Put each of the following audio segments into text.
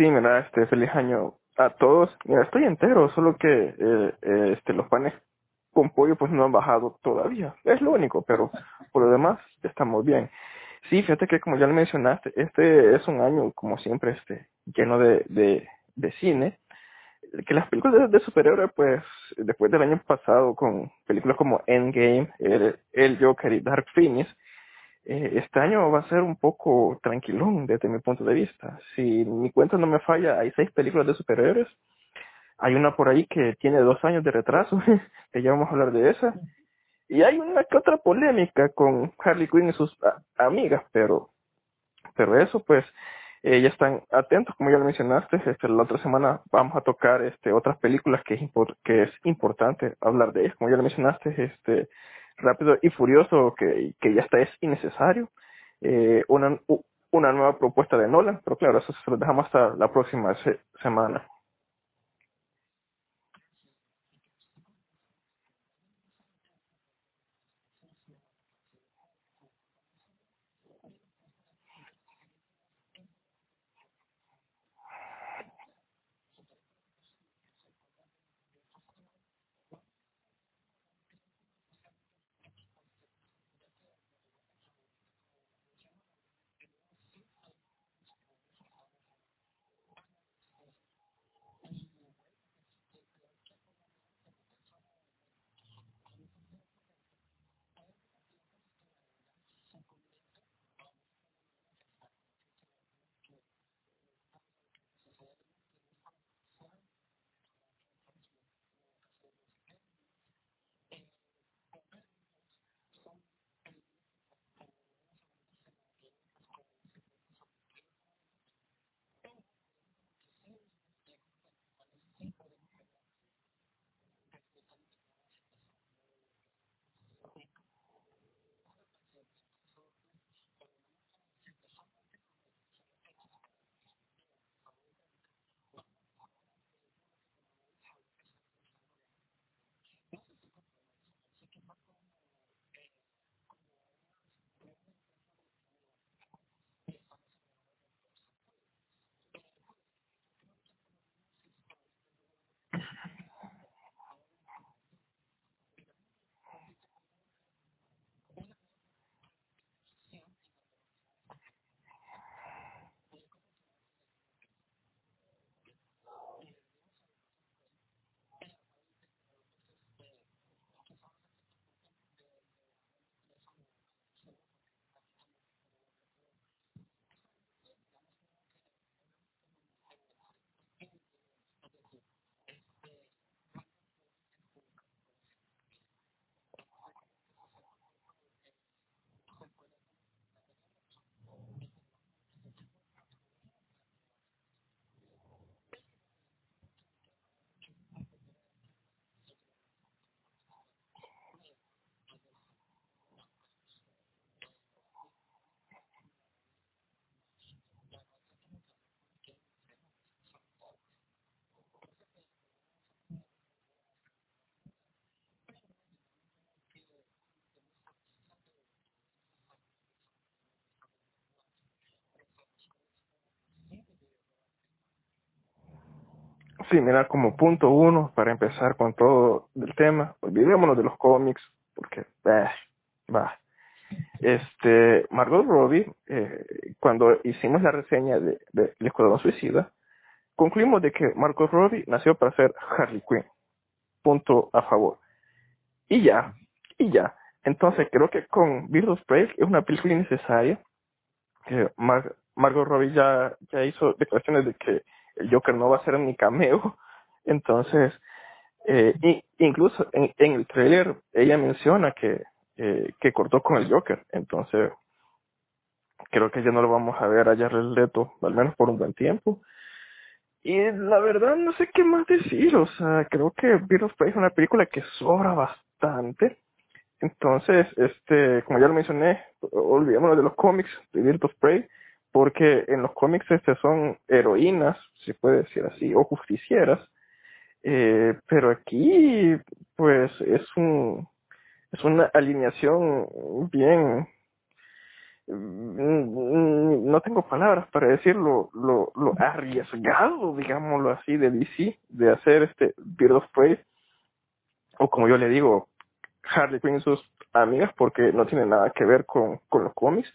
Sí, mira, este, feliz año a todos. Mira, estoy entero, solo que eh, eh, este, los panes con pollo pues no han bajado todavía. Es lo único, pero por lo demás estamos bien. Sí, fíjate que como ya lo mencionaste, este es un año, como siempre, este, lleno de, de, cine. Que las películas de, de superhéroes, pues, después del año pasado, con películas como Endgame, El, el Joker y Dark Phoenix, eh, este año va a ser un poco tranquilón desde mi punto de vista. Si mi cuenta no me falla, hay seis películas de superhéroes. Hay una por ahí que tiene dos años de retraso, que ya vamos a hablar de esa. Y hay una que otra polémica con Harley Quinn y sus a- amigas, pero, pero eso pues, eh, ya están atentos, como ya lo mencionaste, este, la otra semana vamos a tocar este, otras películas que es, que es importante hablar de ellas, como ya lo mencionaste, este, Rápido y Furioso, que, que ya está es innecesario, eh, una, una nueva propuesta de Nolan, pero claro, eso se lo dejamos hasta la próxima se- semana. Sí, mira, como punto uno, para empezar con todo el tema, olvidémonos de los cómics, porque, bah, va. Este, Margot Robbie, eh, cuando hicimos la reseña de, de El Escuadrón Suicida, concluimos de que Margot Robbie nació para ser Harley Quinn. Punto a favor. Y ya, y ya. Entonces creo que con of Prey es una película innecesaria. Que Mar Margot Robbie ya, ya hizo declaraciones de que el Joker no va a ser ni cameo. Entonces, eh, incluso en, en el trailer ella menciona que, eh, que cortó con el Joker. Entonces, creo que ya no lo vamos a ver a Jared Leto, al menos por un buen tiempo. Y la verdad no sé qué más decir, o sea, creo que Birds of Prey es una película que sobra bastante. Entonces, este, como ya lo mencioné, olvidémonos de los cómics de Birds of Prey, porque en los cómics este son heroínas, si puede decir así, o justicieras, eh, pero aquí, pues, es un, es una alineación bien, mm, no tengo palabras para decir lo, lo, lo arriesgado, digámoslo así, de DC, de hacer este Bird of Prey, o como yo le digo, Harley Quinn y sus amigas, porque no tiene nada que ver con, con los cómics.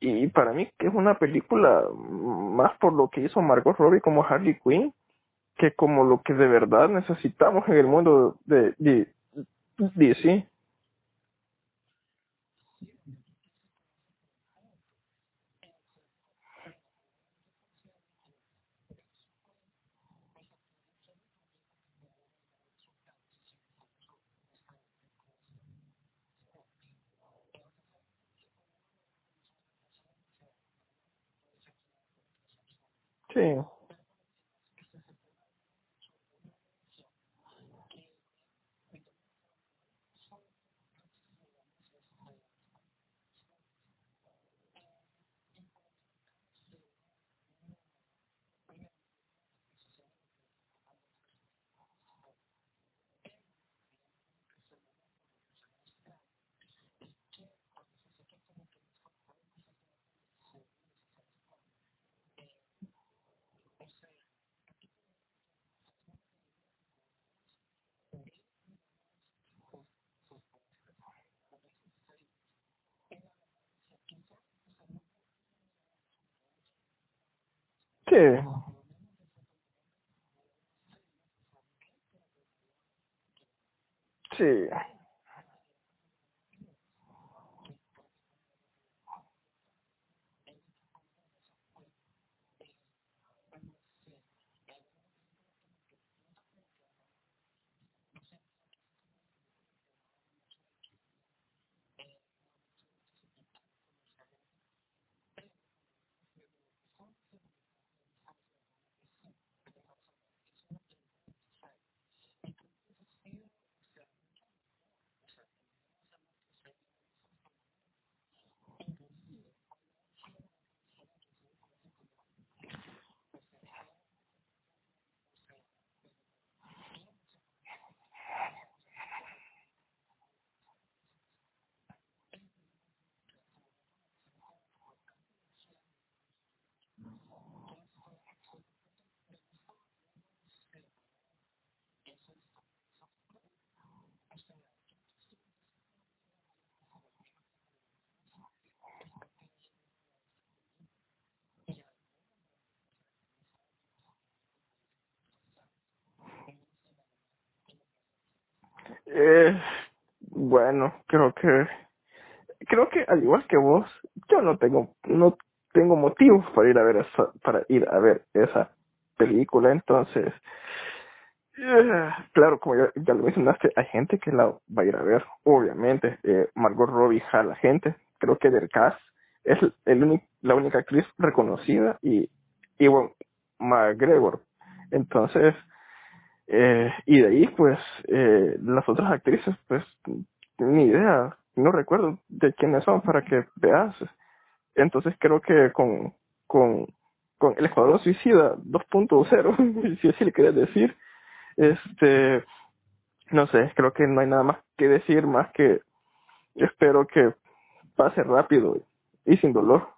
Y para mí que es una película más por lo que hizo Margot Robbie como Harley Quinn, que como lo que de verdad necesitamos en el mundo de, de, de DC. Sí, sí, sí. Eh, bueno, creo que creo que al igual que vos, yo no tengo no tengo motivos para ir a ver esa para ir a ver esa película, entonces eh, claro, como ya, lo mencionaste, hay gente que la va a ir a ver, obviamente. Eh, Margot Robbie jala gente, creo que del cast es el único, la única actriz reconocida y y bueno, McGregor. Entonces, eh, y de ahí, pues, eh, las otras actrices, pues, ni idea, no recuerdo de quiénes son para que veas. Entonces creo que con, con, con el Escuadrón Suicida 2.0, si así le querías decir, este, no sé, creo que no hay nada más que decir, más que espero que pase rápido y sin dolor.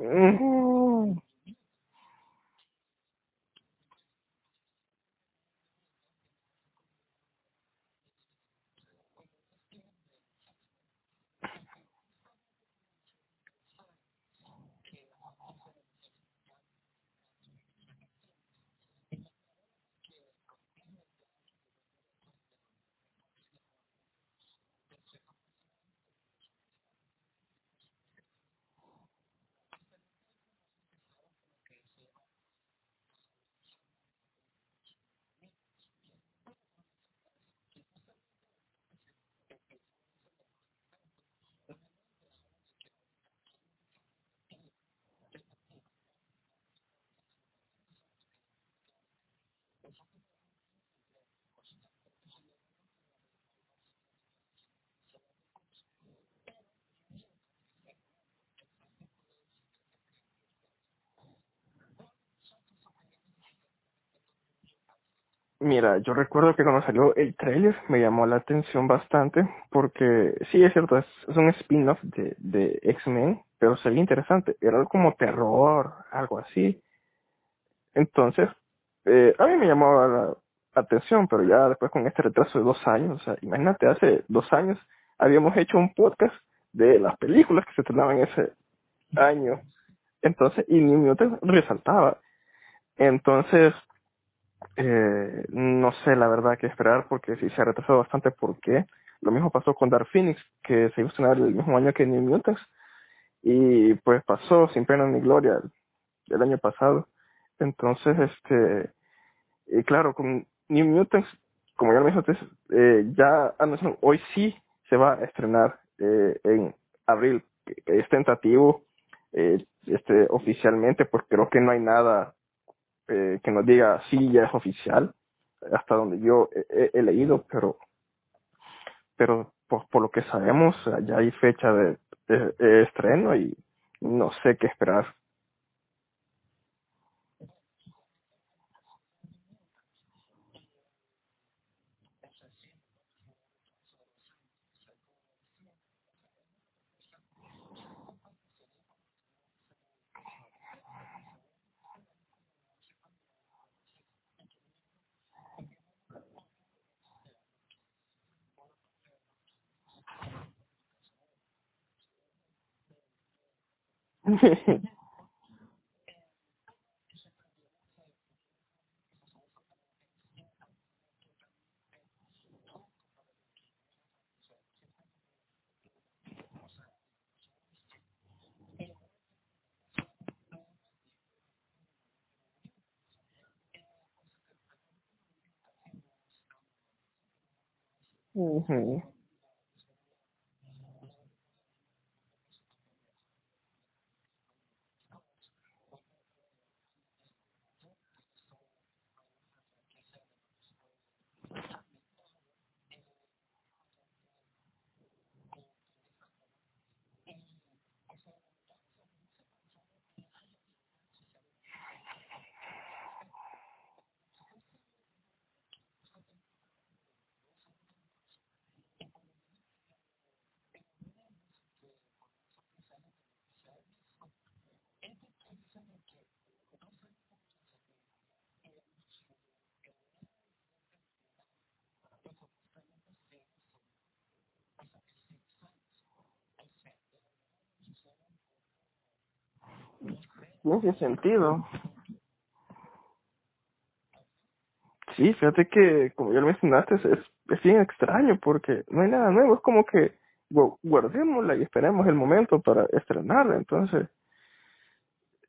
Mm-hmm. Mira, yo recuerdo que cuando salió el trailer me llamó la atención bastante porque sí, es cierto, es, un spin-off de, de X-Men, pero se veía interesante. Era como terror, algo así. Entonces, eh, a mí me llamó la atención, pero ya después con este retraso de dos años, o sea, imagínate, hace dos años habíamos hecho un podcast de las películas que se estrenaban ese año. Entonces, y minuto resaltaba. Entonces, eh, no sé la verdad qué esperar porque sí se ha retrasado bastante. ¿Por qué? Lo mismo pasó con Dark Phoenix, que se iba a estrenar el mismo año que New y pues pasó sin pena ni gloria el año pasado. Entonces, este, y claro, con New Mutants, como ya lo dije antes, eh, ya anunciaron, hoy sí se va a estrenar eh, en abril. Es tentativo, eh, este, oficialmente, pues creo que no hay nada eh, que nos diga sí ya es oficial, hasta donde yo he, leído, pero pero por, por lo que sabemos ya hay fecha de estreno y no sé qué esperar. mhm. Ujú. Tiene sentido. Sí, fíjate que, como ya lo mencionaste, es, es, bien extraño porque no hay nada nuevo. Es como que gu- guardémosla y esperemos el momento para estrenarla. Entonces,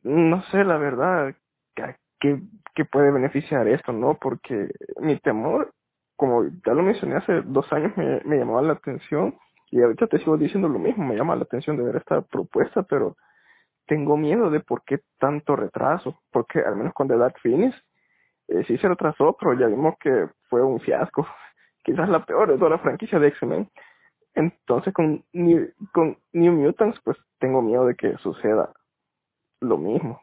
no sé la verdad que, que, que puede beneficiar esto, ¿no? Porque mi temor, como ya lo mencioné hace dos años, me, me llamaba la atención y ahorita te sigo diciendo lo mismo, me llama la atención de ver esta propuesta, pero tengo miedo de por qué tanto retraso, porque al menos con The Dark Phoenix eh, sí se retrasó, pero ya vimos que fue un fiasco, quizás la peor de toda la franquicia de X-Men. Entonces con New, con New Mutants pues tengo miedo de que suceda lo mismo.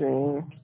Sí.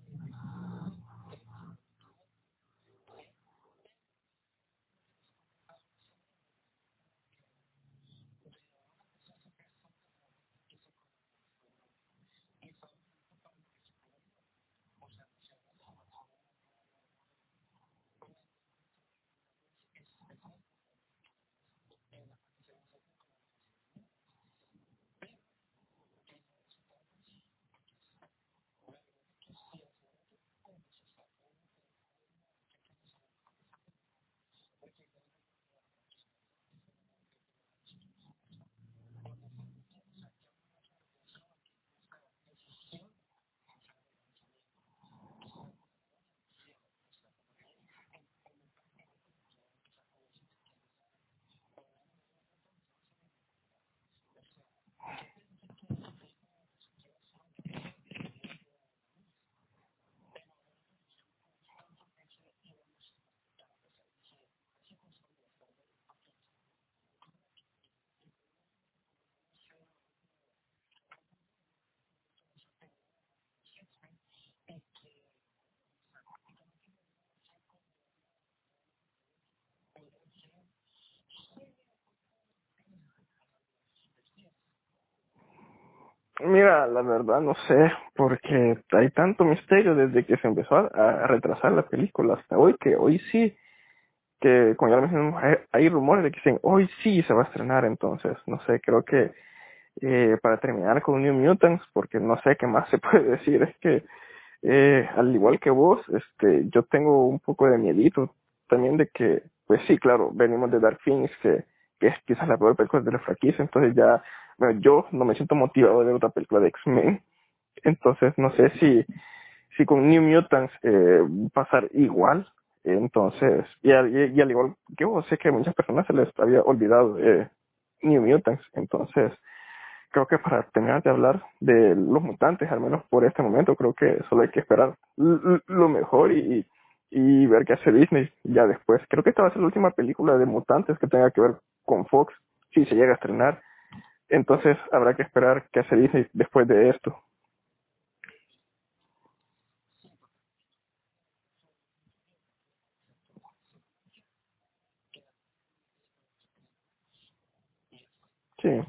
Mira, la verdad no sé, porque hay tanto misterio desde que se empezó a, retrasar la película hasta hoy, que hoy sí, que como ya lo mencionamos, hay, hay rumores de que dicen hoy sí se va a estrenar, entonces, no sé, creo que eh, para terminar con New Mutants, porque no sé qué más se puede decir, es que eh, al igual que vos, este, yo tengo un poco de miedito también de que, pues sí, claro, venimos de Dark Phoenix, que, que es quizás la peor película de la franquicia, entonces ya, bueno, yo no me siento motivado de ver otra película de X-Men, entonces no sé si, si con New Mutants eh, pasar igual, entonces, y al, y, y al igual que vos, sé que a muchas personas se les había olvidado eh, New Mutants, entonces, creo que para terminar de hablar de los mutantes, al menos por este momento, creo que solo hay que esperar lo mejor y, y ver qué hace Disney ya después. Creo que esta va a ser la última película de mutantes que tenga que ver con Fox, si se llega a estrenar. Entonces habrá que esperar qué hace Disney después de esto. Sí,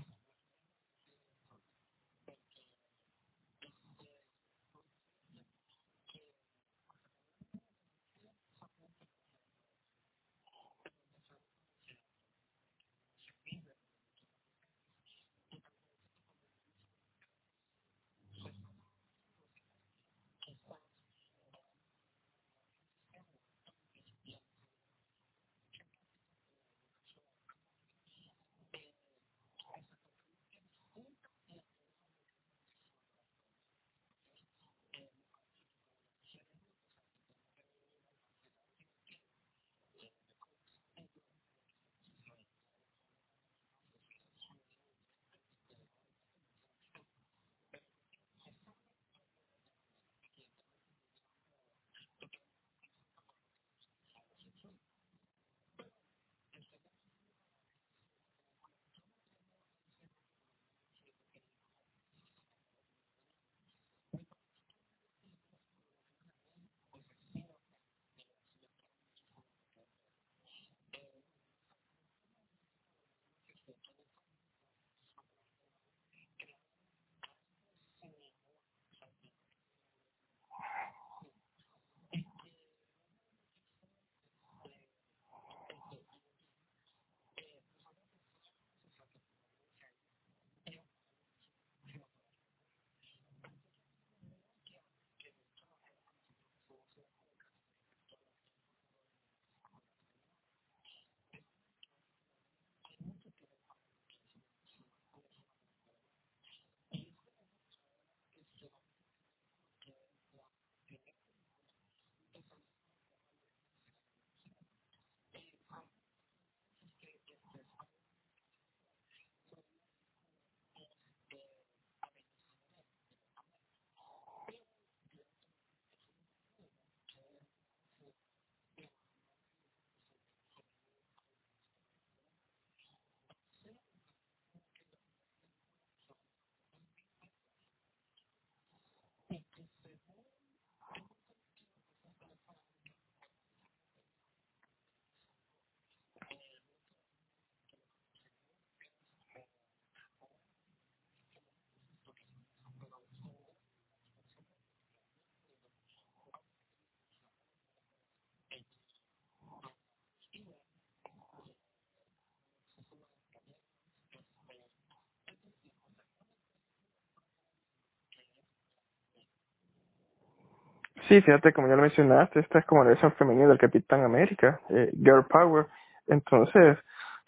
Sí, fíjate, como ya lo mencionaste, esta es como la versión femenina del Capitán América, eh, Girl Power. Entonces,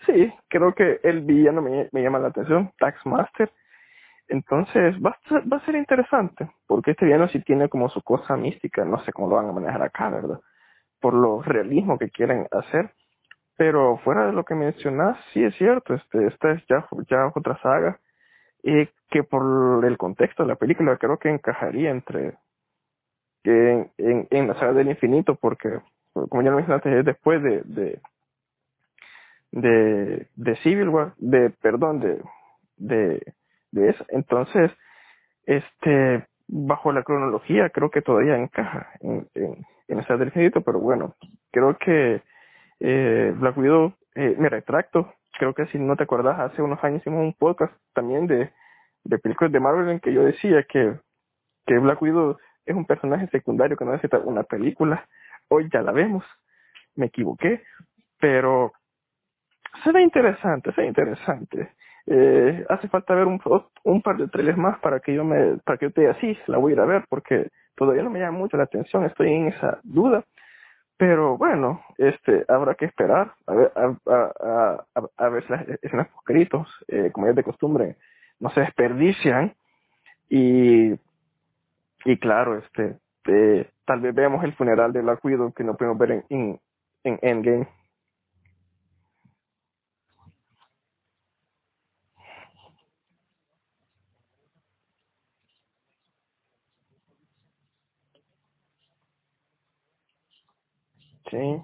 sí, creo que el villano me, me llama la atención, Taxmaster. Entonces, va a, ser, va a ser interesante, porque este villano sí tiene como su cosa mística, no sé cómo lo van a manejar acá, ¿verdad? Por lo realismo que quieren hacer. Pero fuera de lo que mencionas, sí es cierto, este, esta es ya, ya otra saga, y que por el contexto de la película creo que encajaría entre en, en, la saga del infinito, porque, como ya lo mencionaste, es después de, de, de, de Civil War, de, perdón, de, de, de eso. Entonces, este, bajo la cronología, creo que todavía encaja en, en, en del infinito, pero bueno, creo que eh, Black Widow, eh, me retracto, creo que si no te acuerdas, hace unos años hicimos un podcast también de, de películas de Marvel en que yo decía que, que Black Widow es un personaje secundario que no necesita una película. Hoy ya la vemos, me equivoqué, pero se ve interesante, se ve interesante. Eh, hace falta ver un, un par de trailers más para que yo me, para que yo te diga, sí, la voy a ir a ver, porque todavía no me llama mucho la atención, estoy en esa duda. Pero bueno, este, habrá que esperar a ver, a, ver si las escenas escritos, eh, como ya es de costumbre, no se desperdician y y claro, este, eh, tal vez veamos el funeral de Black Widow que no podemos ver en, en, en Endgame. Sí.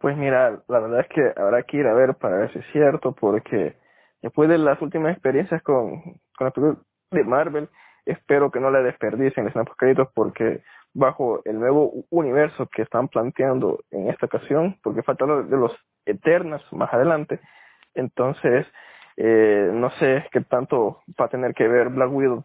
Pues mira, la verdad es que habrá que ir a ver para ver si es cierto, porque después de las últimas experiencias con, con la película de Marvel, espero que no le desperdicien los nuevos créditos, porque bajo el nuevo universo que están planteando en esta ocasión, porque falta lo de los Eternas más adelante, entonces eh, no sé qué tanto va a tener que ver Black Widow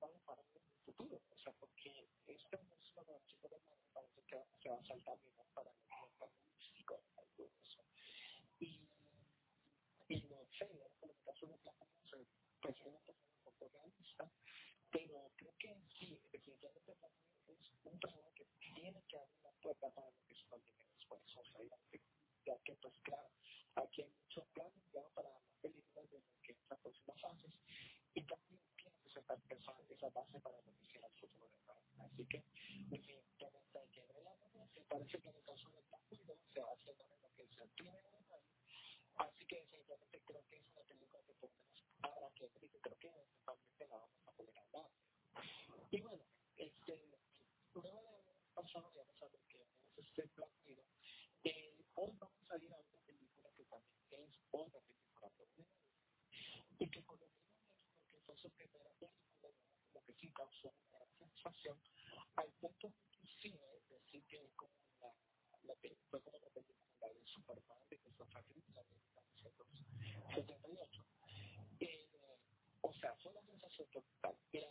vale para el futuro. O sea, porque sensación, sensación al punto inclusive decir que es como la, la película, como la película de Superman de Christopher Reeve de 1978. Eh, o sea, fue una sensación total. Era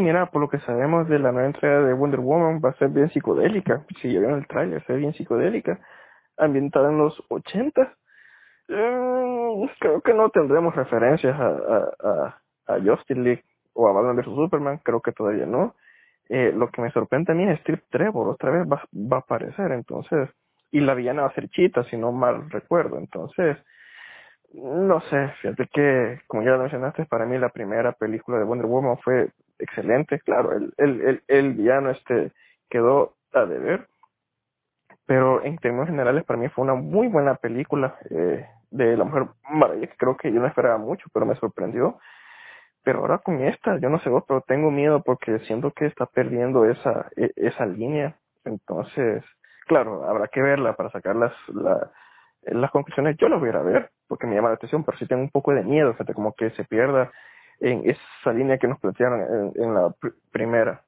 mira, por lo que sabemos de la nueva entrega de Wonder Woman va a ser bien psicodélica. Si el tráiler, ve bien psicodélica. Ambientada en los 80. Eh, creo que no tendremos referencias a, a, a, a Justin League o a Batman vs Superman. Creo que todavía no. Eh, lo que me sorprende a mí es Strip Trevor. Otra vez va, va a aparecer. Entonces, y la villana va a ser Chita, si no mal recuerdo. Entonces, no sé, fíjate que, como ya lo mencionaste, para mí la primera película de Wonder Woman fue excelente. Claro, el, el, el, villano este quedó a deber, pero en términos generales para mí fue una muy buena película eh, de La Mujer Maravilla, creo que yo no esperaba mucho, pero me sorprendió. Pero ahora con esta, yo no sé vos, pero tengo miedo porque siento que está perdiendo esa, e, esa línea. Entonces, claro, habrá que verla para sacar las, la, las conclusiones. Yo las voy a ver porque me llama la atención, pero sí tengo un poco de miedo, fíjate, como que se pierda en esa línea que nos plantearon en, la pr primera.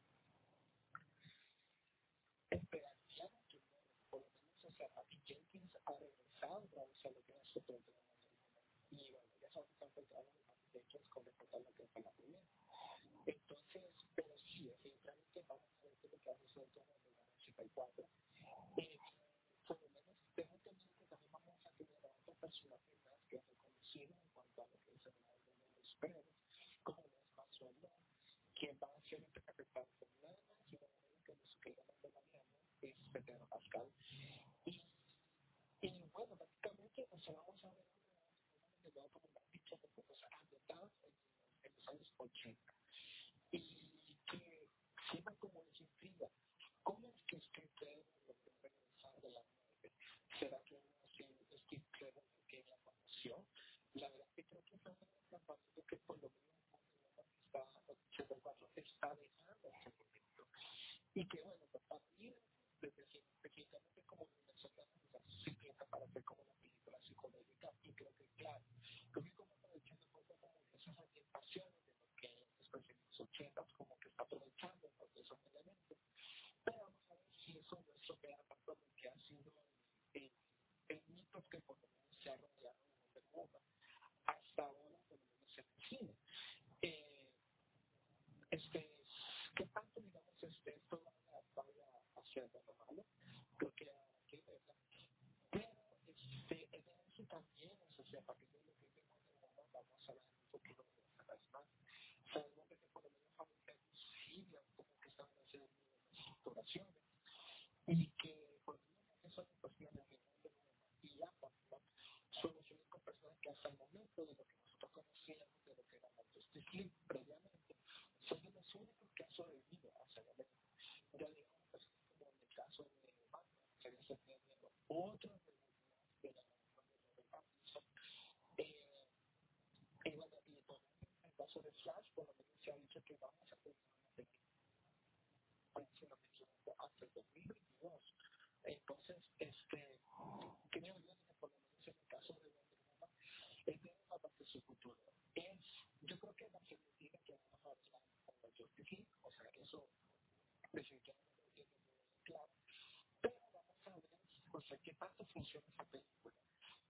cash, por lo menos se ha dicho que vamos a tener una técnica hasta el 2022. Entonces, este, creo yo que por lo menos en el caso de Guatemala, es de una parte de su futuro. Es, yo creo que la Argentina que vamos a hablar con la Justicia, o sea, eso definitivamente es claro. Pero vamos a ver, o sea, qué tanto funciona esa película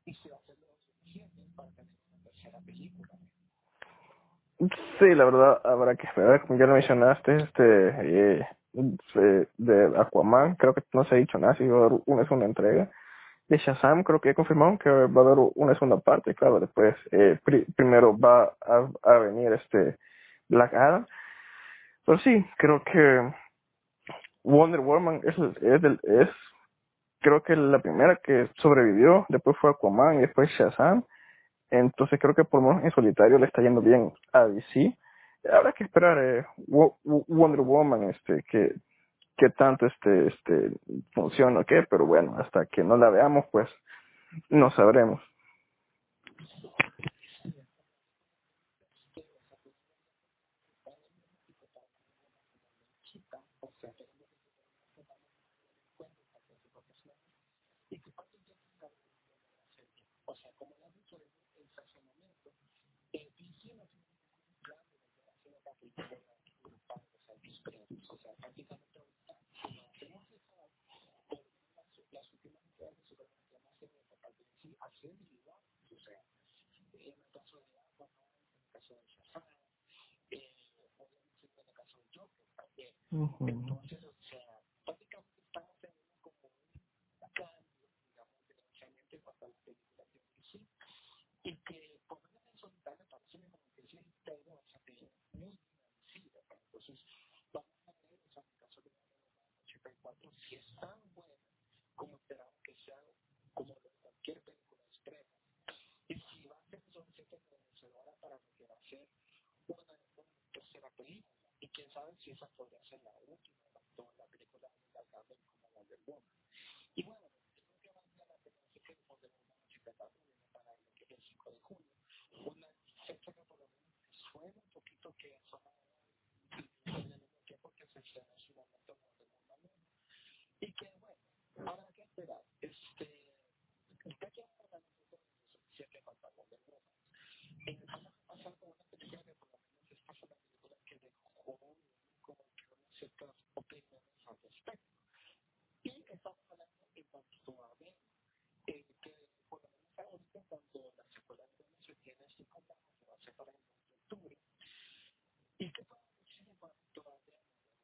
y se va a hacer lo suficiente para tener una tercera película. Sí, la verdad habrá que esperar, como ya lo mencionaste, este eh, de Aquaman, creo que no se ha dicho nada, si va a haber una segunda entrega. De Shazam creo que confirmaron que va a haber una segunda parte, claro, después eh, primero va a, venir este Black Adam. Pero sí, creo que Wonder Woman es, es, es creo que la primera que sobrevivió, después fue Aquaman y después Shazam entonces creo que por lo menos en solitario le está yendo bien a DC. Habrá que esperar eh, Wonder Woman, este, que, que tanto este, este, funciona o qué, pero bueno, hasta que no la veamos, pues no sabremos. Entonces, o sea, prácticamente estamos teniendo como un cambio, digamos, de lanzamiento para las películas de DC y que por lo menos en solitario parece como que ese imperio bastante muy dinamicida. Entonces, vamos a ver, o sea, en el caso de la 84, si es tan buena como esperamos que sea como de cualquier película extrema. Y si va a ser suficiente conocedora para lo que va a ser una, una película y quién sabe si esa podría ser la última la película de la como Wonder Woman. Y bueno, creo que valdría la pena decir que Wonder Woman 84 viene para el, que es el 5 de junio, una fecha que por lo menos suena un poquito que son al mismo tiempo que se estrena en su momento Wonder Woman 1. Y que bueno, habrá que esperar. Este, ya que a hablar de suficiente falta Wonder Woman, a pasar con una película que por lo menos que dejó como que ciertas opiniones al respecto. Y estamos hablando en cuanto a ver eh, que por lo menos ahorita cuando la secuela de se tiene así como se para el mes de octubre. ¿Y qué podemos decir en cuanto a?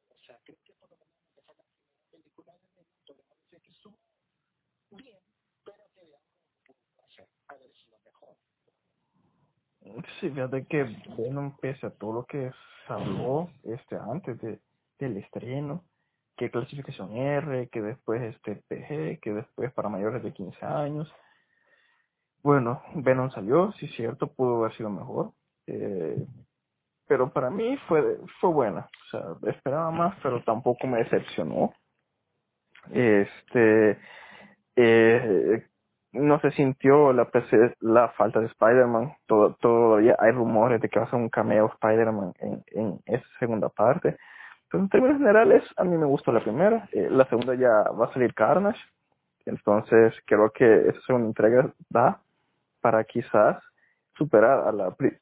O sea, creo que por lo menos esa la primera película de decir que estuvo bien, pero que veamos cómo pudo hacer, haber sido mejor. Sí, fíjate que Venom, pese a todo lo que se habló este, antes de, del estreno, que clasificación R, que después este PG, que después para mayores de 15 años. Bueno, Venom salió, sí cierto, pudo haber sido mejor, eh, pero para mí fue, fue buena. O sea, esperaba más, pero tampoco me decepcionó. Este, eh, no se sintió la, la falta de Spider-Man. Todo, todavía hay rumores de que va a ser un cameo Spider-Man en, en esa segunda parte. Pero en términos generales, a mí me gustó la primera. Eh, la segunda ya va a salir Carnage. Entonces, creo que esa segunda entrega da para quizás superar a la pri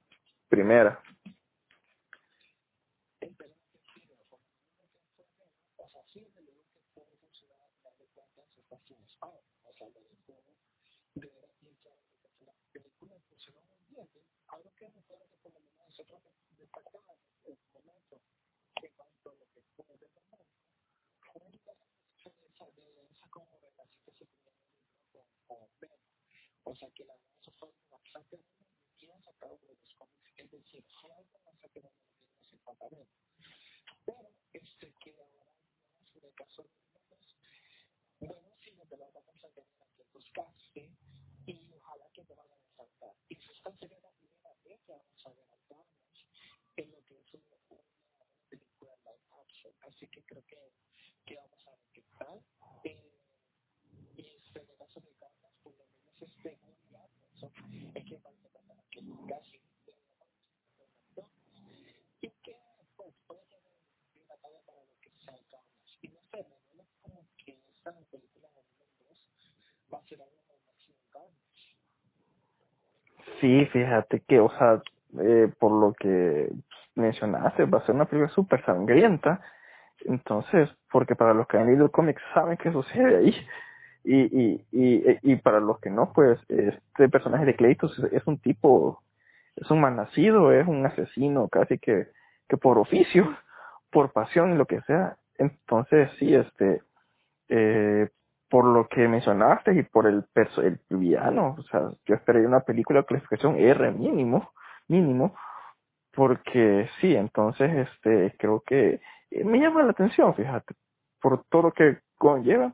primera. O sea que la eso bastante bien sacado de los cómics, es decir, algo los 50 Pero este que ahora en el caso de los bueno, verdad vamos a tener que buscarse y ojalá que te vayan a saltar. Y si esta sería la primera vez que vamos a adelantarnos en lo que es una película live action. Así que creo que, que vamos a ver qué tal. Eh, seguras americanas, por lo menos estén obligados en que van a pasar que casi de la y que pues puede ser bien atado para lo que sacamos. Y no sé, me duele como que esta película de 2 va a ser algo como máximo Carnage. Sí, fíjate que, o sea, eh, por lo que mencionaste, va a ser una película súper sangrienta. Entonces, porque para los que han leído el cómic saben que sucede ahí. Y, y, y, eh, y para los que no, pues este personaje de Cleitos es un tipo, es un malnacido, es un asesino casi que, que por oficio, por pasión y lo que sea. Entonces sí, este, eh, por lo que mencionaste y por el, perso el villano, o sea, yo esperé una película de clasificación R mínimo, mínimo, porque sí, entonces este creo que eh, me llama la atención, fíjate, por todo lo que conlleva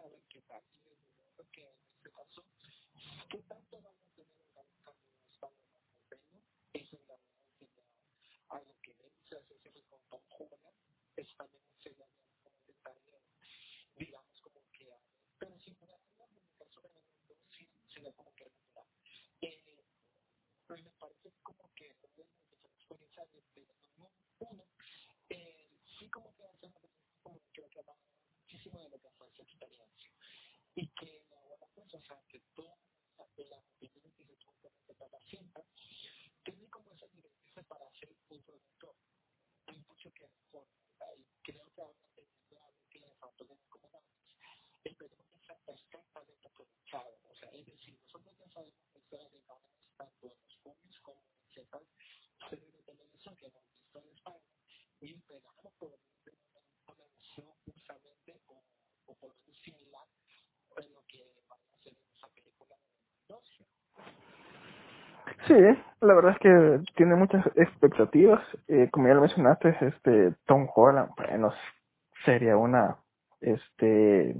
saben qué lo que en este caso, qué tanto van a tener un cambio de estado norteño, eso es la verdad que ya algo que se hace con Tom Julian, eso también sería como un detalle, digamos como que pero si por en el sí sería como que natural. Eh, me parece como que la experiencia 2001, eh, sí como que hace una como que lo que hablamos muchísimo de lo que fue esa experiencia. Y que ahora, pues, o sea, que todas las opiniones que se tuvo que este respetar la cinta, tiene como esa directriz para ser un productor. Hay mucho que mejor. Creo que ahora teniendo algo que le faltó tener como antes. Esperemos que perfectamente aprovechado. O sea, es decir, nosotros ya sabemos que se dedica ahora tanto a los jóvenes como en ciertas series de televisión que hemos visto en España y o por similar pues, lo que a hacer en esa película Sí, la verdad es que tiene muchas expectativas. Eh, como ya lo mencionaste, este Tom Holland, bueno, sería una, este,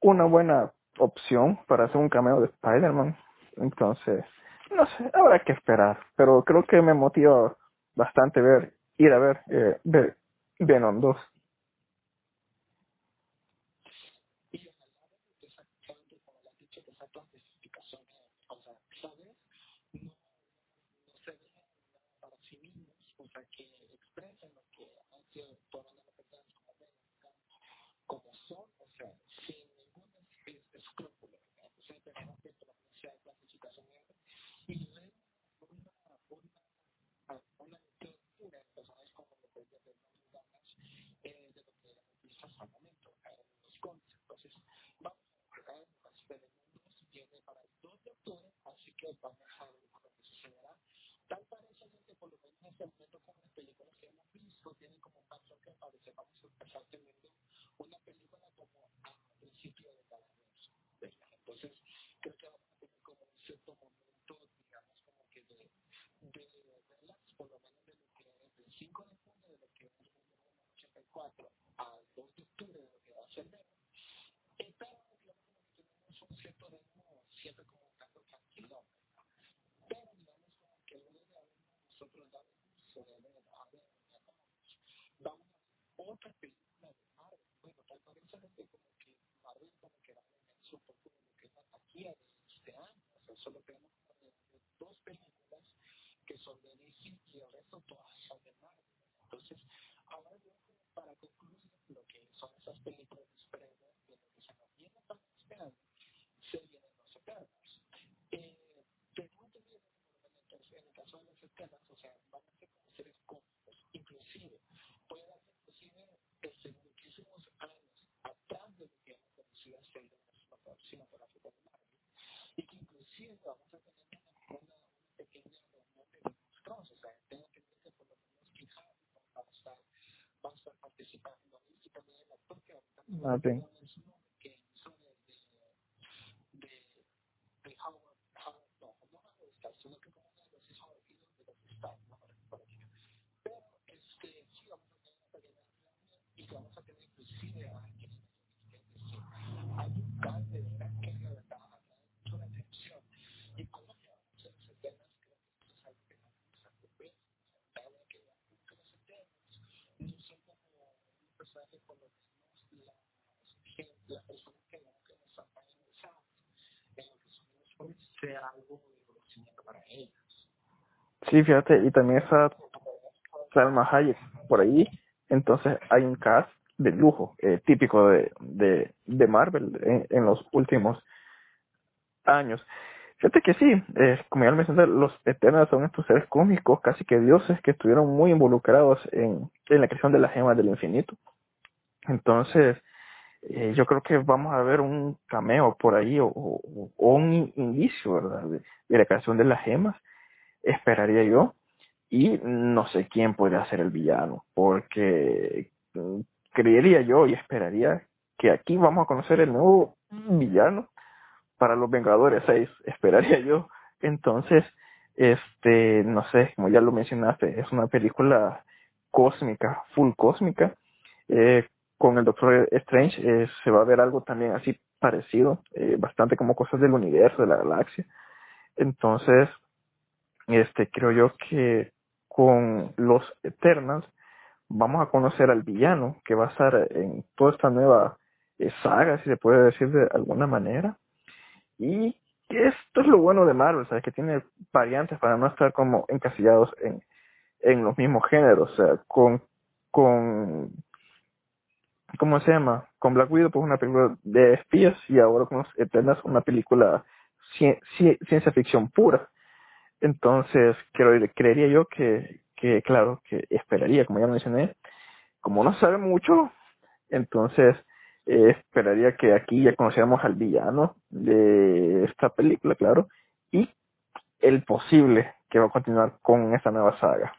una buena opción para hacer un cameo de Spider-Man. Entonces, no sé, habrá que esperar. Pero creo que me motiva bastante ver, ir a ver, eh, ver Venom 2. cosas al momento, los cómics. Entonces, vamos a tratar las ceremonias, viene para el 2 de octubre, así que vamos a ver lo que sucederá. Tal parece que por lo menos en este momento con las películas que hemos visto, tienen como un patrón que parece vamos a empezar teniendo una película como al principio de cada mes. Entonces, creo que vamos a tener como un cierto momento, digamos, como que de, de, de, de por lo menos desde el 5 de junio, de lo que 1984 al 2 de octubre de lo que va a ser enero, estaba, digamos, como que tenemos un cierto ritmo siempre como un tanto tranquilo. Pero, digamos, como que luego de haber nosotros dado curso de haber vamos a otra película de Marvel. Bueno, tal parece como que Marvel como que va a tener un poco de lo que es la taquilla de este año. O sea, solo tenemos como dos películas que son de DC y el resto todas son de Marvel. Entonces, ahora yo para concluir lo que son esas películas de superhéroes que se 啊对 Sí, fíjate, y también está Salma Hayek por ahí, entonces hay un cast de lujo, eh, típico de, de, de Marvel en, los últimos años. Fíjate que sí, eh, como ya lo mencioné, los Eternals son estos seres cósmicos, casi que dioses, que estuvieron muy involucrados en, en la creación de las gemas del infinito. Entonces, eh, yo creo que vamos a ver un cameo por ahí o, o, un indicio, ¿verdad?, de, la creación de las gemas, esperaría yo. Y no sé quién podría ser el villano, porque creería yo y esperaría que aquí vamos a conocer el nuevo villano para los Vengadores 6, esperaría yo. Entonces, este, no sé, como ya lo mencionaste, es una película cósmica, full cósmica. Eh, con el Doctor Strange eh, se va a ver algo también así parecido, eh, bastante como cosas del universo, de la galaxia. Entonces, este, creo yo que con los Eternals vamos a conocer al villano que va a estar en toda esta nueva eh, saga, si se puede decir de alguna manera. Y esto es lo bueno de Marvel, ¿sabes? Que tiene variantes para no estar como encasillados en, en los mismos géneros. O sea, con, con, ¿cómo se llama? Con Black Widow, pues una película de espías y ahora con los Eternals una película ci ciencia ficción pura. Entonces, creo, creería yo que, que, claro, que esperaría, como ya mencioné, como no sabe mucho, entonces eh, esperaría que aquí ya conociéramos al villano de esta película, claro, y el posible que va a continuar con esta nueva saga.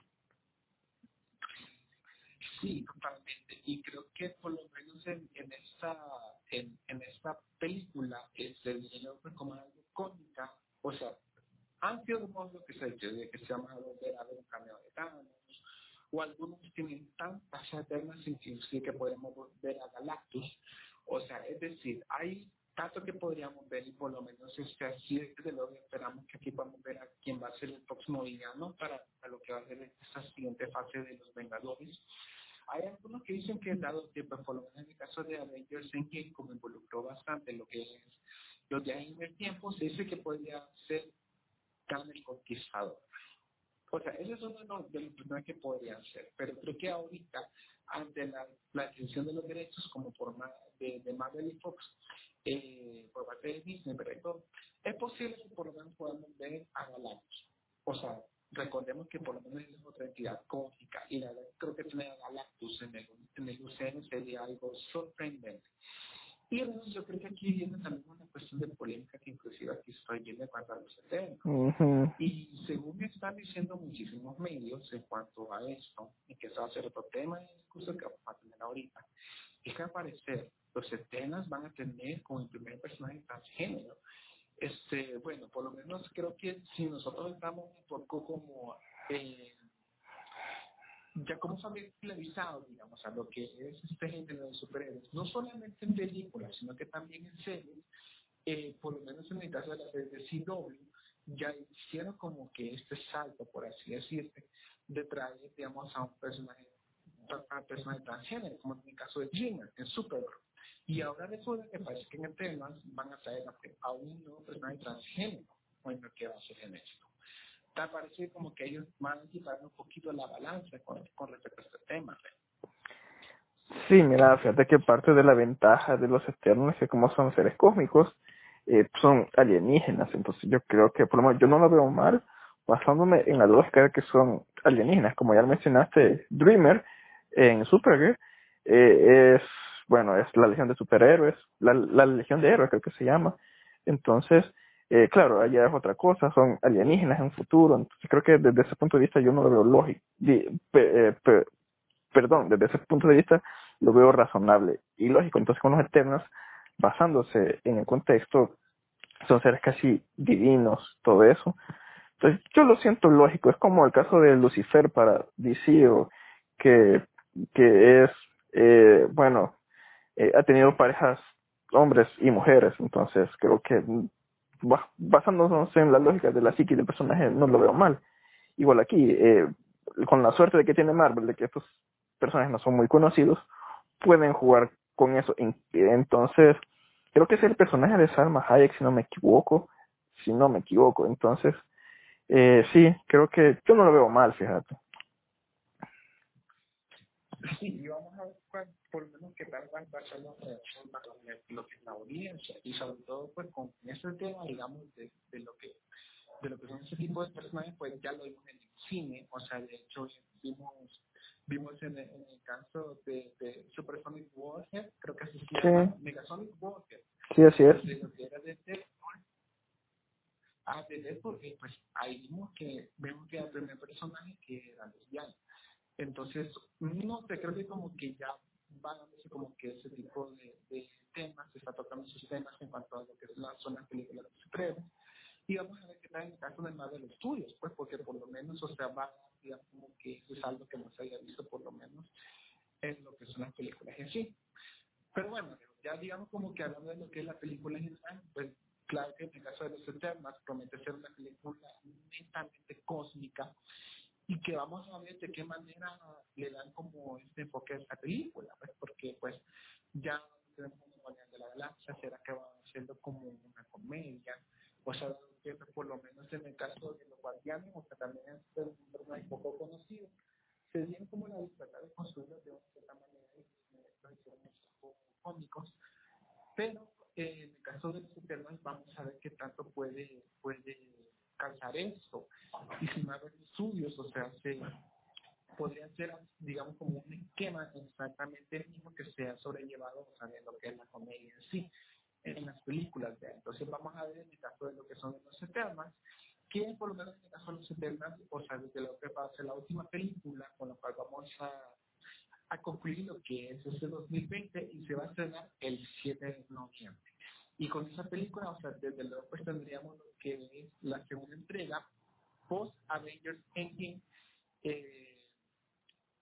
Sí, totalmente. Y creo que por lo menos en, en esta en, esta película se viene como algo cómica, o sea, han sido que se que se llama volver a ver un cameo de Thanos, o algunos tienen tantas eternas inclusive que podemos ver a Galactus. O sea, es decir, hay tanto que podríamos ver y por lo menos este así desde luego esperamos que aquí podamos ver a quién va a ser el próximo villano para, para lo que va a ser esta siguiente fase de los Vengadores. Hay algunos que dicen que dado que, pues, por lo menos en el caso de Avengers Endgame, como involucró bastante lo que es los viajes en el tiempo, se dice que podría ser El Conquistador. O sea, ese es uno de los, personajes que podrían ser. Pero creo que ahorita, ante la, la de los derechos, como por de, de Marvel y Fox, eh, por parte de Disney, pero es posible que por lo menos podamos ver a Galactus. O sea, recordemos que por lo menos es otra entidad cósmica y la, creo que tener a Galactus en el, en el UCM sería algo sorprendente. Y entonces yo creo que aquí viene también una cuestión de polémica que inclusive aquí estoy viendo en cuanto a los eternos. Uh -huh. Y según me están diciendo muchísimos medios en cuanto a esto, y que eso va a ser otro tema de discusión que vamos a tener ahorita, es que al parecer los eternos van a tener como el primer personaje transgénero. Este, bueno, por lo menos creo que si nosotros estamos un poco como... Eh, ya como familiarizado, digamos, a lo que es este género de superhéroes, no solamente en películas, sino que también en series, eh, por lo menos en el caso de la serie de CW, ya hicieron como que este salto, por así decirte, de traer, digamos, a un personaje, a un personaje transgénero, como en el caso de Gina, en Supergirl. Y ahora resulta que parece que en el tema van a traer a un nuevo personaje transgénero, bueno, que va a ser en esto me parece como que ellos van a quitar un poquito la balanza con, respecto a este tema. Sí, mira, fíjate que parte de la ventaja de los externos es como son seres cósmicos, eh, son alienígenas, entonces yo creo que por lo menos yo no lo veo mal, basándome en la lógica de que son alienígenas, como ya mencionaste, Dreamer en Supergirl eh, es, bueno, es la legión de superhéroes, la, la legión de héroes creo que se llama, entonces eh, claro, allá es otra cosa, son alienígenas en futuro, entonces creo que desde ese punto de vista yo no lo veo lógico, eh, perdón, desde ese punto de vista lo veo razonable y lógico, entonces con los eternos, basándose en el contexto, son seres casi divinos, todo eso, entonces yo lo siento lógico, es como el caso de Lucifer para DC, que, que es, eh, bueno, eh, ha tenido parejas hombres y mujeres, entonces creo que basándonos en la lógica de la psique del personaje, no lo veo mal. Igual aquí, eh, con la suerte de que tiene Marvel, de que estos personajes no son muy conocidos, pueden jugar con eso. Entonces, creo que es el personaje de Salma Hayek, si no me equivoco, si no me equivoco. Entonces, eh, sí, creo que yo no lo veo mal, fíjate. Por lo menos qué tal va a ser la reacción para lo que es la audiencia y sobre todo pues con ese tema digamos de, de lo que de lo que son ese tipo de personajes pues ya lo vimos en el cine o sea de hecho vimos vimos en el, en el caso de, de Supersonic Warhead creo que así se llama sí. Megasonic Warhead sí así es. De lo que era de Deadpool. A de Deadpool pues ahí vimos que vemos que el primer personaje que era lesbiana entonces, no sé, creo que como que ya darse como que ese tipo de, de, temas, se está tocando esos temas en cuanto a lo que son las películas supremas. Y vamos a ver qué tal en el caso de Marvel Studios, pues porque por lo menos, o sea, va, digamos, como que es algo que no se haya visto por lo menos en lo que son las películas en sí. Pero bueno, ya digamos como que hablando de lo que es la película en general, pues claro que en el caso de los Eternals promete ser una película netamente cósmica y que vamos a ver de qué manera le dan como este enfoque a esta película, pues, porque pues ya tenemos Guardián de la Galaxia, será que va siendo como una comedia, o sea, por lo menos en el caso de los guardianes, o sea, también es un personaje poco conocido, se dieron como la libertad de construirlo de una cierta manera y lo hicieron poco cómicos, pero eh, en el caso de los Eternals vamos a ver qué tanto puede, puede calzar esto. Marvel estudios, o sea, se podría ser, digamos, como un esquema exactamente el mismo que sea sobrellevado, o sea, lo que es la comedia en sí, en las películas. de Entonces vamos a ver en el caso de lo que son los Eternals, que por lo menos en el caso de los Eternals, o sea, desde lo que va a la última película, con la cual vamos a, a concluir lo que es este 2020 y se va a estrenar el 7 de noviembre. Y con esa película, o sea, desde luego pues tendríamos lo que es la segunda entrega post Avengers Endgame, eh,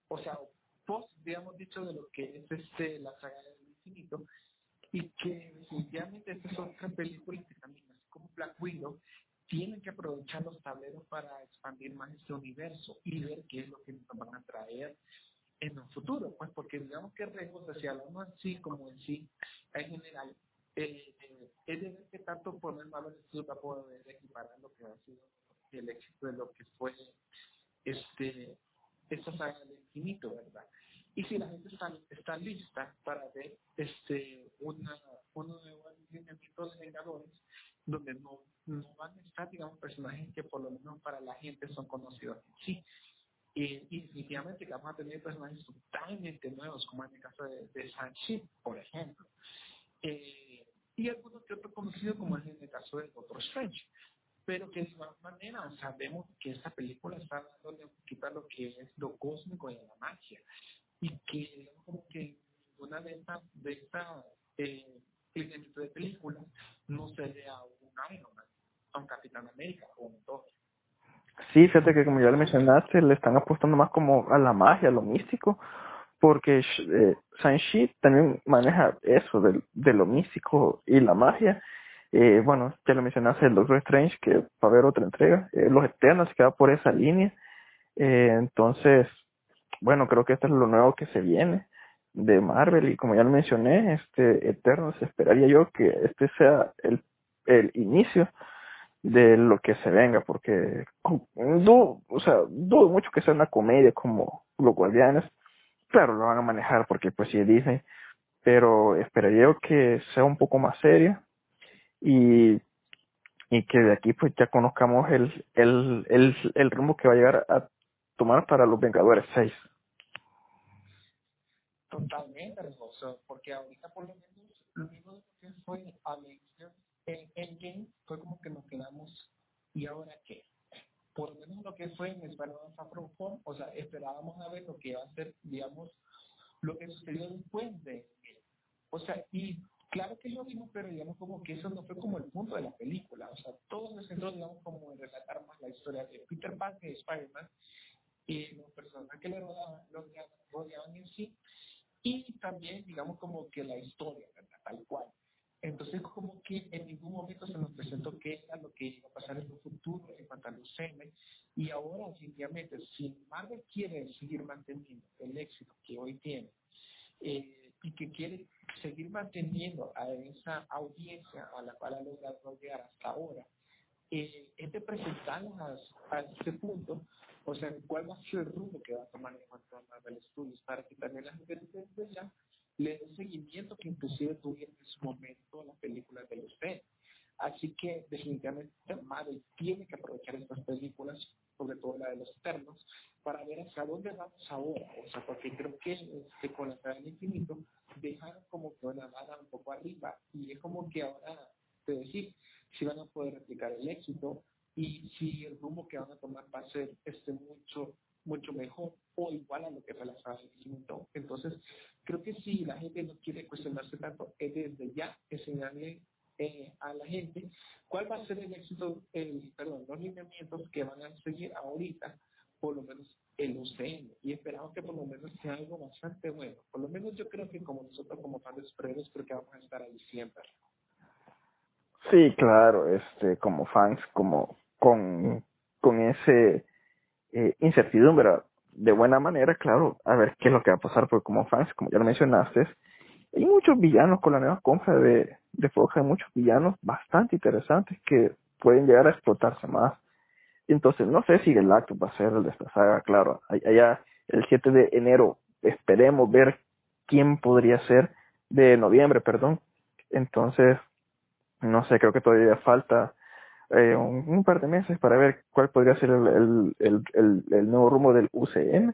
o sea, post, digamos dicho, de lo que es este la saga del infinito, y que definitivamente estas otras películas que también, así como Black Widow, tienen que aprovechar los tableros para expandir más este universo y ver qué es lo que nos van a traer en un futuro, pues porque digamos que Rego, si hablamos así como en sí, en general, eh, es de ver que tanto poner el estudio para poder equiparar lo que ha sido el éxito de lo que fue este esta saga del infinito, ¿verdad? Y si la gente está, está lista para ver este una, uno nuevo lineamiento de Vengadores, donde no, no van a estar, digamos, personajes que por lo menos para la gente son conocidos sí. Y, definitivamente vamos a tener personajes totalmente nuevos, como en el caso de, de Shang-Chi, por ejemplo. Eh, y algunos que otros conocidos, como es en el caso de Doctor Strange. Pero que de igual manera sabemos que esta película está dándole un poquito a lo que es lo cósmico y la magia. Y que como que una de estas de esta, eh, de películas no se ve a un Iron Man, a un Capitán América o un Thor. Sí, fíjate que como ya le mencionaste, le están apostando más como a la magia, a lo místico, porque eh, también maneja eso de, lo místico y la magia. Eh, bueno, ya lo mencionaste, el Doctor Strange, que va a haber otra entrega, eh, Los Eternos, que va por esa línea. Eh, entonces, bueno, creo que esto es lo nuevo que se viene de Marvel y como ya lo mencioné, este Eternos, esperaría yo que este sea el, el inicio de lo que se venga, porque dudo, o sea, dudo mucho que sea una comedia como Los Guardianes, claro, lo van a manejar porque pues sí Disney, pero esperaría que sea un poco más seria y, y que de aquí pues ya conozcamos el, el, el, el rumbo que va a llegar a tomar para los Vengadores 6. Totalmente, hermoso, porque ahorita por lo menos lo mismo que fue Avengers en Endgame fue como que nos quedamos, ¿y ahora qué? Por lo menos lo que fue en Spider-Man Far o sea, esperábamos a ver lo que iba a ser, digamos, lo que sucedió después de O sea, y claro que lo vimos, pero digamos como que eso no fue como el punto de la película. O sea, todos se centró, digamos, como en relatar más la historia de Peter Parker y Spider-Man y los personajes que le rodeaban, los rodeaban en sí. Y también, digamos, como que la historia. Tal cual. Entonces, como que en ningún momento se nos presentó qué era lo que iba a pasar en el futuro en cuanto a los M. Y ahora, definitivamente, si Marvel quiere seguir manteniendo el éxito que hoy tiene, eh, y que quiere seguir manteniendo a esa audiencia a la cual ha logrado llegar hasta ahora, eh, es de presentarlas a, ese punto, o sea, cuál va a ser el rumbo que va a tomar en cuanto a Marvel Studios, para que también la gente ya le dé seguimiento que inclusive tuvieron en su momento las películas de los fans. Así que definitivamente Marvel tiene que aprovechar estas películas, sobre todo la de los Eternos, para ver hacia dónde vamos ahora. O sea, porque creo que este, con la saga del infinito dejan como que una mano un poco arriba y es como que ahora te decir si van a poder replicar el éxito y si el rumbo que van a tomar va a ser este mucho mucho mejor o igual a lo que fue la infinito. Entonces, creo que si la gente no quiere cuestionarse tanto, es desde ya enseñarle eh, a la gente cuál va a ser el éxito, el, perdón, los lineamientos que van a seguir ahorita, por lo menos el UCM, y esperamos que por lo menos sea algo bastante bueno. Por lo menos yo creo que como nosotros como fans previos creo que vamos a estar ahí siempre. Sí, claro, este, como fans, como con, con ese eh, incertidumbre de buena manera, claro, a ver qué es lo que va a pasar, porque como fans, como ya lo mencionaste, hay muchos villanos con la nueva compra de, de Fox, hay muchos villanos bastante interesantes que pueden llegar a explotarse más. Entonces, no sé si el acto va a ser el de esta saga, claro. Allá el 7 de enero esperemos ver quién podría ser de noviembre, perdón. Entonces, no sé, creo que todavía falta eh, un, par de meses para ver cuál podría ser el, el, el, el nuevo rumbo del UCM.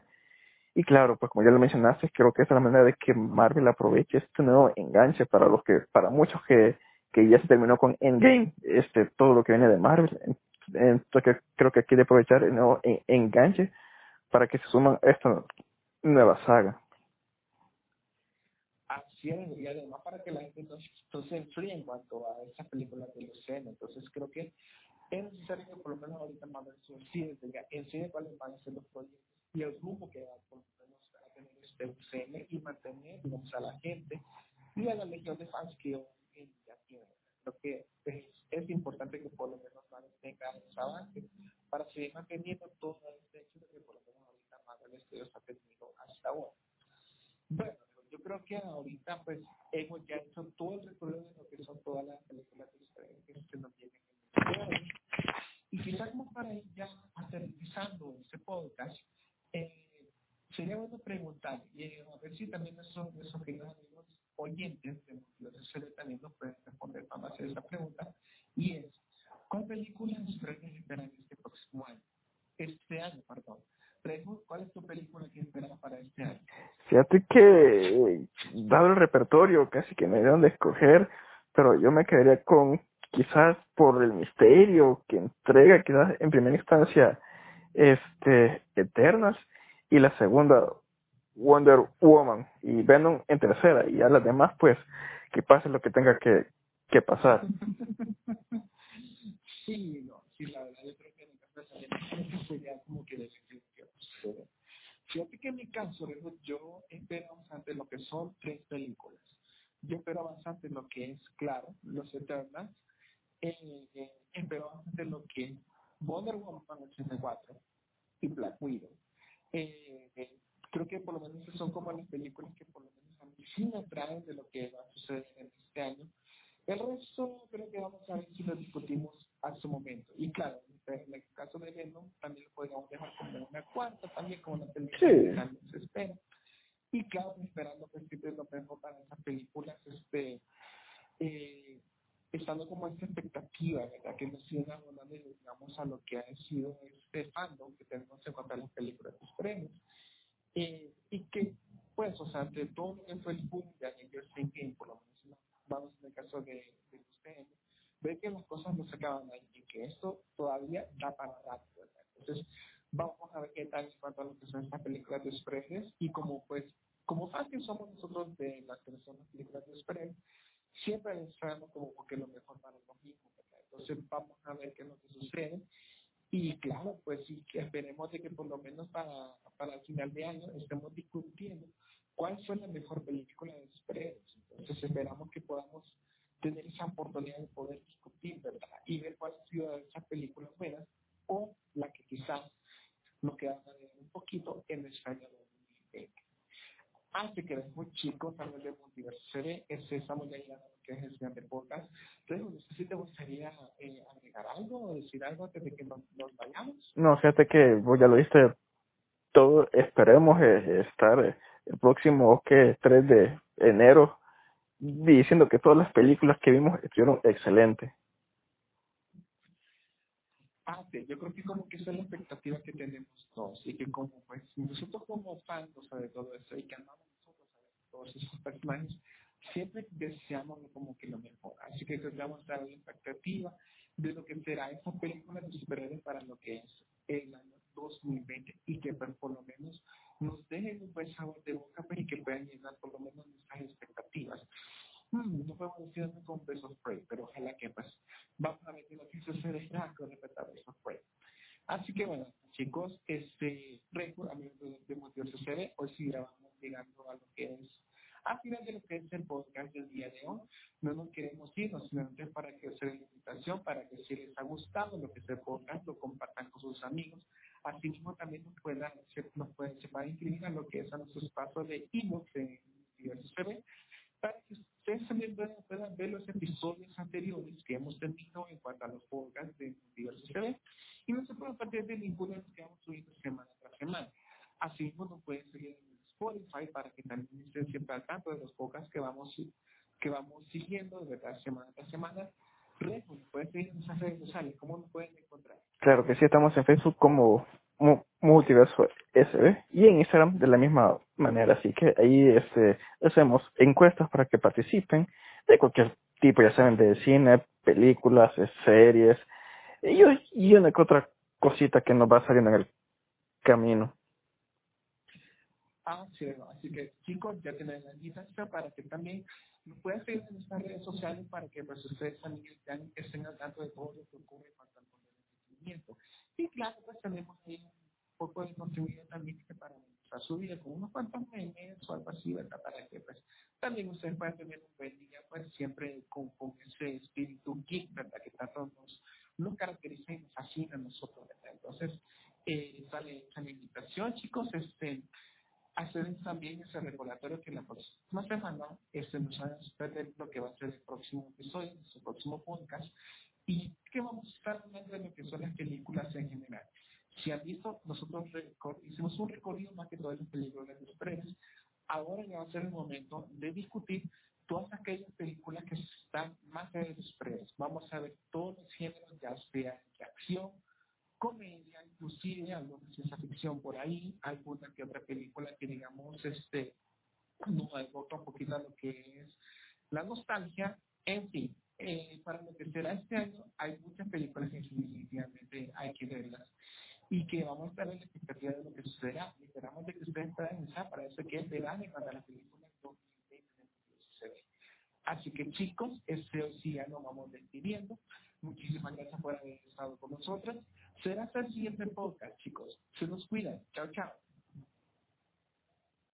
Y claro, pues como ya lo mencionaste, creo que es la manera de que Marvel aproveche este nuevo enganche para los que, para muchos que, que ya se terminó con Endgame, este, todo lo que viene de Marvel. Entonces creo que quiere aprovechar el nuevo enganche para que se suman esta nueva saga. Y además para que la gente no, se enfríe en cuanto a esas películas de los Entonces creo que es necesario que por lo menos ahorita Marvel enseñe cuáles van a ser los proyectos y el grupo que va a tener este UCM y mantener a la gente y a la legión de fans que hoy ya tiene. Creo que es, es, importante que por lo menos tenga ese avance para seguir manteniendo todo este éxito que por lo menos ahorita Marvel Studios ha tenido hasta ahora. Bueno, yo creo que ahorita pues hemos ya hecho todo el recorrido de lo que son todas las películas que nos tienen en y quizás como para ir ya aterrizando este podcast, eh, sería bueno preguntar, y eh, a ver si también nuestros, nuestros queridos amigos oyentes de los también nos pueden responder para hacer esta pregunta, y es, ¿cuál película ustedes esperan este próximo año? Este año, perdón. ¿Cuál es tu película que esperas para este año? Fíjate que, dado el repertorio, casi que me dieron de escoger, pero yo me quedaría con, quizás por el misterio que entrega, quizás en primera instancia, este Eternals y la segunda Wonder Woman y Venom en tercera y a las demás pues que pase lo que tenga que, que pasar. Sí, no, sí, la verdad yo creo que en el caso de sería como que Fíjate que en mi caso, yo espero bastante lo que son tres películas. Yo espero bastante lo que es, claro, Los Eternals, eh, eh, espero bastante lo que es Wonder Woman 84 y Black Widow. Eh, eh, creo que por lo menos son como las películas que por lo menos a mí sí me traen de lo que va a suceder este año. El resto creo que vamos a ver si lo discutimos a su momento. Y claro, en el caso de Venom también lo podríamos dejar como una cuarta, también como una película que también se espera. Y claro, esperando que siempre lo mejor para esas películas, este, eh, estando como esta expectativa, ¿verdad? Que nos sigan abonando, digamos, a lo que ha sido este fandom que tenemos en cuanto a las películas de premios. Eh, y que, pues, o sea, de todo lo que fue el boom de Avengers Endgame, por lo menos, vamos en el caso de, de usted, ve que las cosas no se acaban ahí y que esto todavía da para rato, ¿verdad? Entonces, vamos a ver qué tal en cuanto a lo que son estas películas de superhéroes y como, pues, como que somos nosotros de las que son las películas de superhéroes, siempre deseamos como porque lo mejor para los mismos, Entonces vamos a ver qué es lo que sucede. Y claro, pues sí, que esperemos de que por lo menos para, para el final de año estemos discutiendo cuál fue la mejor película de superhéroes. Entonces esperamos que podamos tener esa oportunidad de poder discutir, ¿verdad? Y ver cuál ha sido esa película buena o la que quizás nos queda un poquito en España 2020. Así que muy chicos, hablar de multiverso se este, estamos ya llegando a lo que es el siguiente podcast. Entonces, no sé si te gustaría eh, agregar algo o decir algo antes de que nos, vayamos. No, fíjate que vos ya lo viste todo, esperemos eh, estar el próximo que 3 de enero diciendo que todas las películas que vimos estuvieron excelentes. Ah, yo creo que como que esa es la expectativa que tenemos todos y que como pues nosotros como fans de todo eso y que amamos nosotros a todos esos personajes, siempre deseamos como que lo mejor. Así que tratamos de dar la expectativa de lo que será esa película de superhéroes para lo que es el año 2020 y que pues, por lo menos nos dejen un buen sabor de boca pues, y que puedan llenar por lo menos nuestras expectativas. Hmm, no podemos decirlo con besos spray, pero ojalá que pues vamos a ver lo que sucederá con respecto a besos spray. Así que bueno, chicos, este récord, amigos de, de Motivo CCD, hoy sí vamos llegando a lo que es al final de lo que es el podcast del día de hoy, no nos queremos ir, simplemente para que sea la invitación, para que si les ha gustado lo que es el podcast, lo compartan con sus amigos. Asimismo, también nos puedan, nos pueden inscribir a lo que es a nuestro espacio de ebook de Diversos TV, para que ustedes también puedan, ver los episodios anteriores que hemos tenido en cuanto a los podcasts de Diversos TV y no se pueden perder de ninguno de los que vamos subiendo semana tras semana. Asimismo, nos pueden seguir en Spotify para que también estén siempre al tanto de los podcasts que vamos, que vamos siguiendo de verdad semana tras semana. Claro que sí, estamos en Facebook como Multiverso SB y en Instagram de la misma manera. Así que ahí este, hacemos encuestas para que participen de cualquier tipo, ya saben, de cine, películas, series y, y una que otra cosita que nos va saliendo en el camino. Sí, así que chicos, ya tienen la lista para que también nos puedan seguir en nuestras redes sociales para que pues, ustedes también estén, al tanto de todo lo que ocurre con el entretenimiento. Y claro, pues tenemos ahí un poco de contenido también para su vida con unos cuantos memes o algo así, ¿verdad? Para que pues también ustedes puedan tener un buen día, pues siempre con, ese espíritu geek, ¿verdad? Que tanto nos, nos caracteriza y nos fascina a nosotros, ¿verdad? Entonces, eh, sale esa invitación, chicos, este hacer también ese recordatorio que la próxima semana este, nos van a perder lo que va a ser el próximo episodio, nuestro próximo podcast, y que vamos a estar hablando de lo que son las películas en general. Si han visto, nosotros hicimos un recorrido más que todo de las películas de los premios. Ahora ya va a ser el momento de discutir todas aquellas películas que están más allá de los premios. Vamos a ver todos los géneros, ya sea de acción, comedia, inclusive alguna ciencia ficción por ahí, alguna que otra película que digamos este nos agota un poquito a lo que es la nostalgia, en fin, eh, para lo que será este año hay muchas películas que definitivamente hay que verlas y que vamos a estar en la expectativa de lo que sucederá. Esperamos de que ustedes puedan pensar para eso que es verano y cuando la película sucede. Así que chicos, este sí ya nos vamos despidiendo. Muchísimas gracias por haber estado con nosotros. Será hasta el siguiente podcast, chicos. Se nos cuidan. Chao, chao.